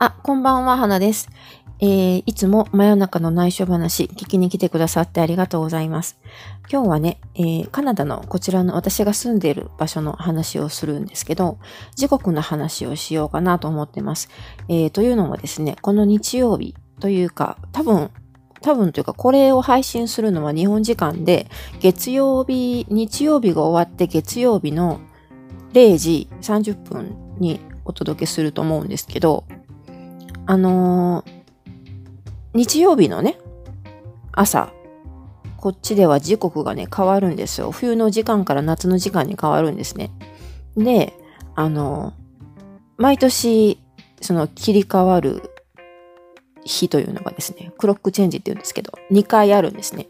あ、こんばんは、花です。えー、いつも真夜中の内緒話聞きに来てくださってありがとうございます。今日はね、えー、カナダのこちらの私が住んでいる場所の話をするんですけど、時刻の話をしようかなと思ってます。えー、というのはですね、この日曜日というか、多分、多分というか、これを配信するのは日本時間で、月曜日、日曜日が終わって月曜日の0時30分にお届けすると思うんですけど、あのー、日曜日のね、朝、こっちでは時刻がね、変わるんですよ。冬の時間から夏の時間に変わるんですね。で、あのー、毎年、その切り替わる日というのがですね、クロックチェンジって言うんですけど、2回あるんですね。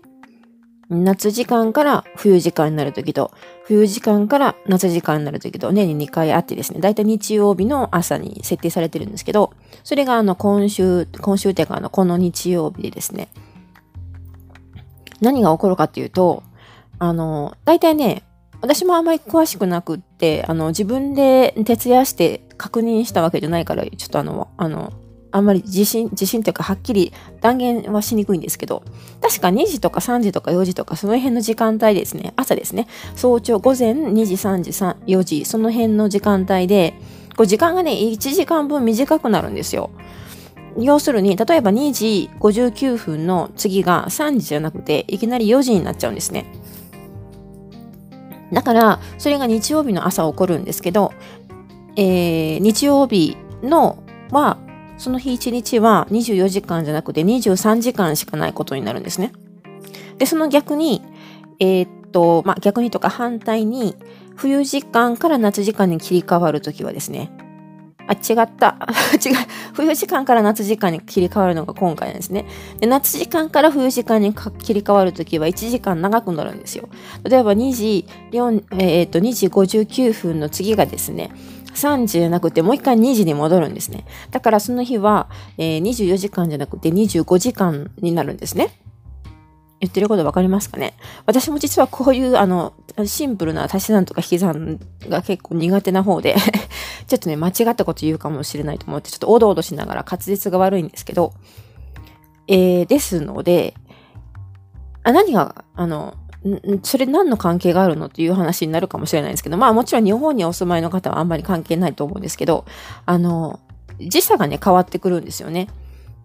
夏時間から冬時間になるときと、冬時間から夏時間になるときと、年に2回あってですね、だいたい日曜日の朝に設定されてるんですけど、それがあの今週、今週っていうかあのこの日曜日でですね、何が起こるかっていうと、あの、だいたいね、私もあんまり詳しくなくって、あの、自分で徹夜して確認したわけじゃないから、ちょっとあの、あの、あんまり自信、自信というかはっきり断言はしにくいんですけど、確か2時とか3時とか4時とかその辺の時間帯ですね、朝ですね、早朝午前2時、3時、3 4時、その辺の時間帯で、こう時間がね、1時間分短くなるんですよ。要するに、例えば2時59分の次が3時じゃなくて、いきなり4時になっちゃうんですね。だから、それが日曜日の朝起こるんですけど、えー、日曜日のは、その日一日は24時間じゃなくて23時間しかないことになるんですね。で、その逆に、えー、っと、まあ、逆にとか反対に、冬時間から夏時間に切り替わるときはですね、あ、違った。違う。冬時間から夏時間に切り替わるのが今回なんですね。で夏時間から冬時間に切り替わるときは1時間長くなるんですよ。例えば2時、4えー、っと、2時59分の次がですね、3時じゃなくてもう一回2時に戻るんですね。だからその日は、えー、24時間じゃなくて25時間になるんですね。言ってることわかりますかね？私も実はこういうあの、シンプルな足し算とか引き算が結構苦手な方で ちょっとね、間違ったこと言うかもしれないと思って、ちょっとおどおどしながら滑舌が悪いんですけど、えー、ですので、あ何が、あの、それ何の関係があるのっていう話になるかもしれないんですけど、まあもちろん日本にお住まいの方はあんまり関係ないと思うんですけど、あの、時差がね、変わってくるんですよね。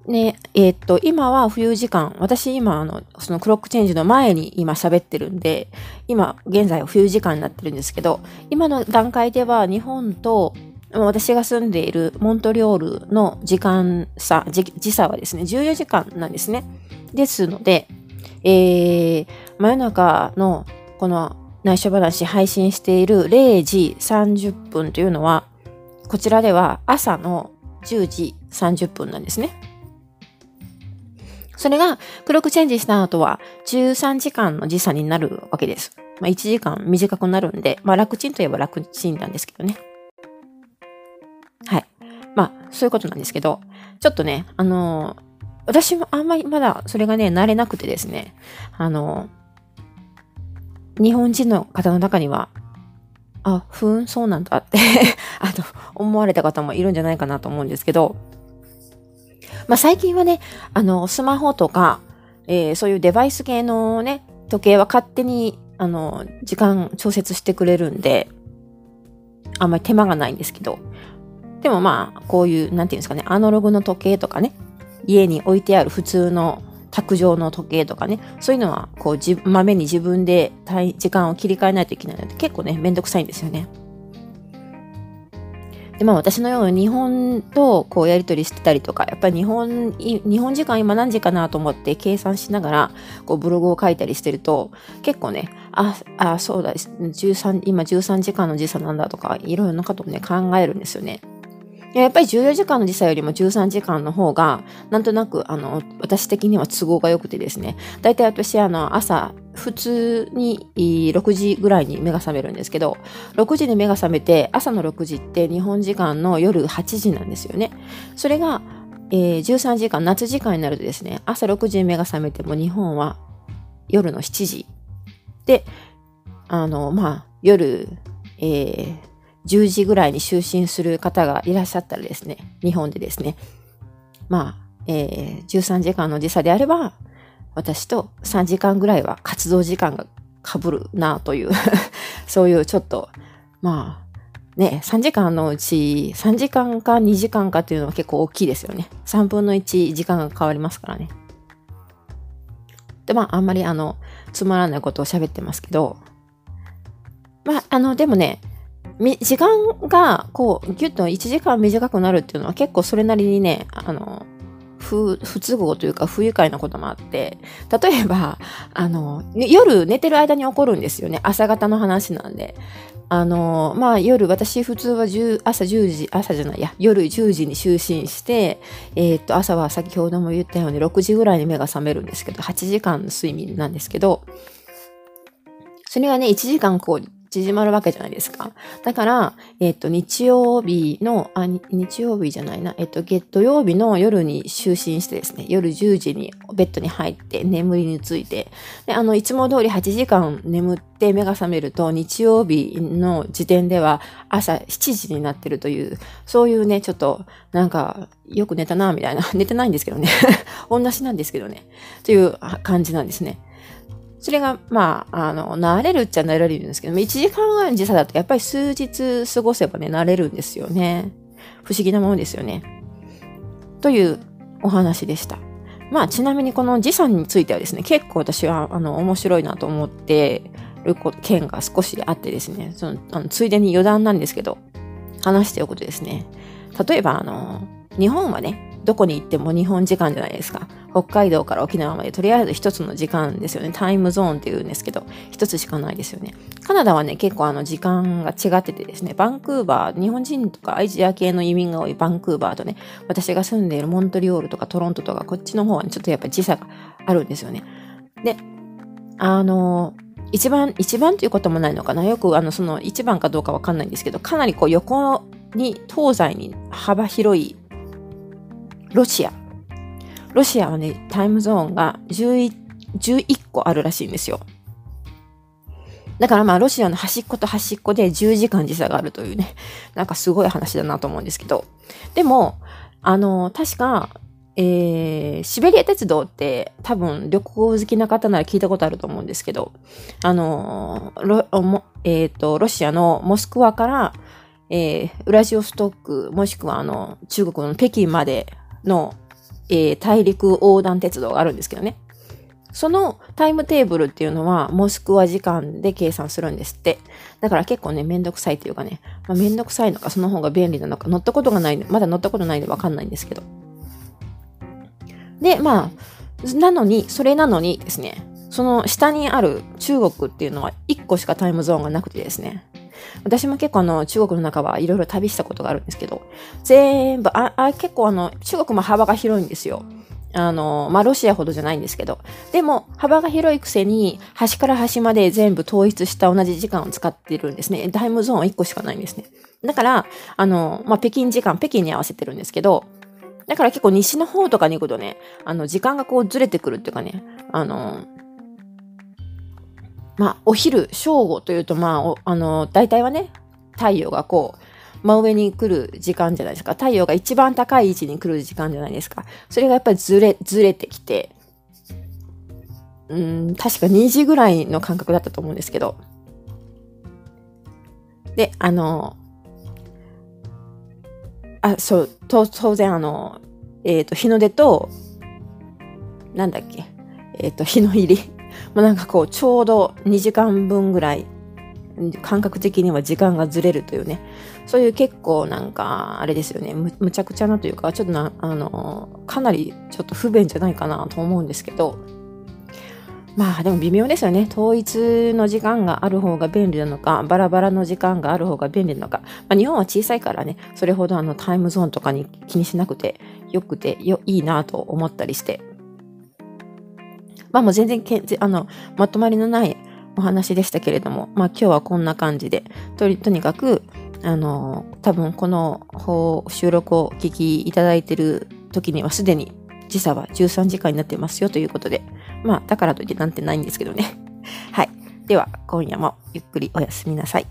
ね、えー、っと、今は冬時間、私今、あの、そのクロックチェンジの前に今喋ってるんで、今、現在は冬時間になってるんですけど、今の段階では日本と私が住んでいるモントリオールの時間差、時差はですね、14時間なんですね。ですので、えー、真夜中のこの内緒話配信している0時30分というのは、こちらでは朝の10時30分なんですね。それが、クロックチェンジした後は13時間の時差になるわけです。まあ、1時間短くなるんで、まあ、楽ちんといえば楽ちんなんですけどね。はい。まあ、そういうことなんですけど、ちょっとね、あのー私もあんまりまだそれがね、慣れなくてですね、あの、日本人の方の中には、あ、ふん、そうなんだって あの、思われた方もいるんじゃないかなと思うんですけど、まあ最近はね、あの、スマホとか、えー、そういうデバイス系のね、時計は勝手に、あの、時間調節してくれるんで、あんまり手間がないんですけど、でもまあ、こういう、なんていうんですかね、アナログの時計とかね、家に置いてある普通の卓上の時計とかね、そういうのは、こう、じ、まめに自分で時間を切り替えないといけないので、結構ね、めんどくさいんですよね。で、まあ私のように日本とこうやりとりしてたりとか、やっぱり日本、日本時間今何時かなと思って計算しながら、こうブログを書いたりしてると、結構ね、あ、あ、そうだ、13、今13時間の時差なんだとか、いろいろなことをね、考えるんですよね。やっぱり14時間の時差よりも13時間の方が、なんとなく、あの、私的には都合が良くてですね。だいたい私、あの、朝、普通に6時ぐらいに目が覚めるんですけど、6時に目が覚めて、朝の6時って日本時間の夜8時なんですよね。それが、えー、13時間、夏時間になるとですね、朝6時に目が覚めても日本は夜の7時。で、あの、まあ、夜、えー、10時ぐらいに就寝する方がいらっしゃったらですね、日本でですね、まあ、えー、13時間の時差であれば、私と3時間ぐらいは活動時間が被るなという そういうちょっと、まあ、ね、3時間のうち3時間か2時間かっていうのは結構大きいですよね。3分の1時間が変わりますからね。で、まあ、あんまりあの、つまらないことを喋ってますけど、まあ、あの、でもね、時間が、こう、ぎゅっと1時間短くなるっていうのは結構それなりにね、あの、不、不都合というか不愉快なこともあって、例えば、あの、夜寝てる間に起こるんですよね。朝方の話なんで。あの、まあ夜、私普通は10朝10時、朝じゃないや、夜10時に就寝して、えー、っと、朝は先ほども言ったように6時ぐらいに目が覚めるんですけど、8時間の睡眠なんですけど、それがね、1時間こう、縮まるわけじゃないですか。だから、えっ、と、日曜日の、あ、日曜日じゃないな、えっ、と、土曜日の夜に就寝してですね、夜10時にベッドに入って眠りについて、で、あの、いつも通り8時間眠って目が覚めると、日曜日の時点では朝7時になってるという、そういうね、ちょっと、なんか、よく寝たな、みたいな。寝てないんですけどね。同じなんですけどね。という感じなんですね。それが、まあ、あの、慣れるっちゃ慣れるんですけど、1時間ぐらいの時差だとやっぱり数日過ごせばね、慣れるんですよね。不思議なものですよね。というお話でした。まあ、ちなみにこの時差についてはですね、結構私は、あの、面白いなと思ってる件が少しあってですね、その、あのついでに余談なんですけど、話しておくとですね、例えば、あの、日本はね、どこに行っても日本時間じゃないですか。北海道から沖縄までとりあえず一つの時間ですよね。タイムゾーンっていうんですけど、一つしかないですよね。カナダはね、結構あの時間が違っててですね、バンクーバー、日本人とかアジア系の移民が多いバンクーバーとね、私が住んでいるモントリオールとかトロントとかこっちの方は、ね、ちょっとやっぱ時差があるんですよね。で、あの、一番、一番ということもないのかな。よくあの、その一番かどうかわかんないんですけど、かなりこう横に、東西に幅広いロシアロシアはね、タイムゾーンが 11, 11個あるらしいんですよ。だからまあロシアの端っこと端っこで10時間時差があるというね、なんかすごい話だなと思うんですけど。でも、あの、確か、えー、シベリア鉄道って多分旅行好きな方なら聞いたことあると思うんですけど、あの、ロえっ、ー、と、ロシアのモスクワから、えー、ウラジオストック、もしくはあの、中国の北京までのえー、大陸横断鉄道があるんですけどね。そのタイムテーブルっていうのは、モスクワ時間で計算するんですって。だから結構ね、めんどくさいというかね、まあ、めんどくさいのか、その方が便利なのか、乗ったことがない、まだ乗ったことないんでわかんないんですけど。で、まあ、なのに、それなのにですね、その下にある中国っていうのは1個しかタイムゾーンがなくてですね、私も結構あの、中国の中はいろいろ旅したことがあるんですけど、全部、あ、あ結構あの、中国も幅が広いんですよ。あの、まあ、ロシアほどじゃないんですけど。でも、幅が広いくせに、端から端まで全部統一した同じ時間を使ってるんですね。タイムゾーンは1個しかないんですね。だから、あの、まあ、北京時間、北京に合わせてるんですけど、だから結構西の方とかに行くとね、あの、時間がこうずれてくるっていうかね、あの、まあ、お昼、正午というと、まあ、あの、大体はね、太陽がこう、真上に来る時間じゃないですか。太陽が一番高い位置に来る時間じゃないですか。それがやっぱりずれ、ずれてきて、うん、確か2時ぐらいの感覚だったと思うんですけど。で、あの、あ、そう、と当然あの、えっ、ー、と、日の出と、なんだっけ、えっ、ー、と、日の入りまあ、なんかこう、ちょうど2時間分ぐらい、感覚的には時間がずれるというね、そういう結構なんか、あれですよねむ、むちゃくちゃなというか、ちょっとな、あの、かなりちょっと不便じゃないかなと思うんですけど、まあでも微妙ですよね。統一の時間がある方が便利なのか、バラバラの時間がある方が便利なのか。まあ、日本は小さいからね、それほどあのタイムゾーンとかに気にしなくてよくてよいいなと思ったりして。まあもう全然けあの、まとまりのないお話でしたけれども、まあ今日はこんな感じで、ととにかく、あの、多分この収録をお聞きいただいてる時にはすでに時差は13時間になってますよということで、まあだからといってなんてないんですけどね。はい。では今夜もゆっくりおやすみなさい。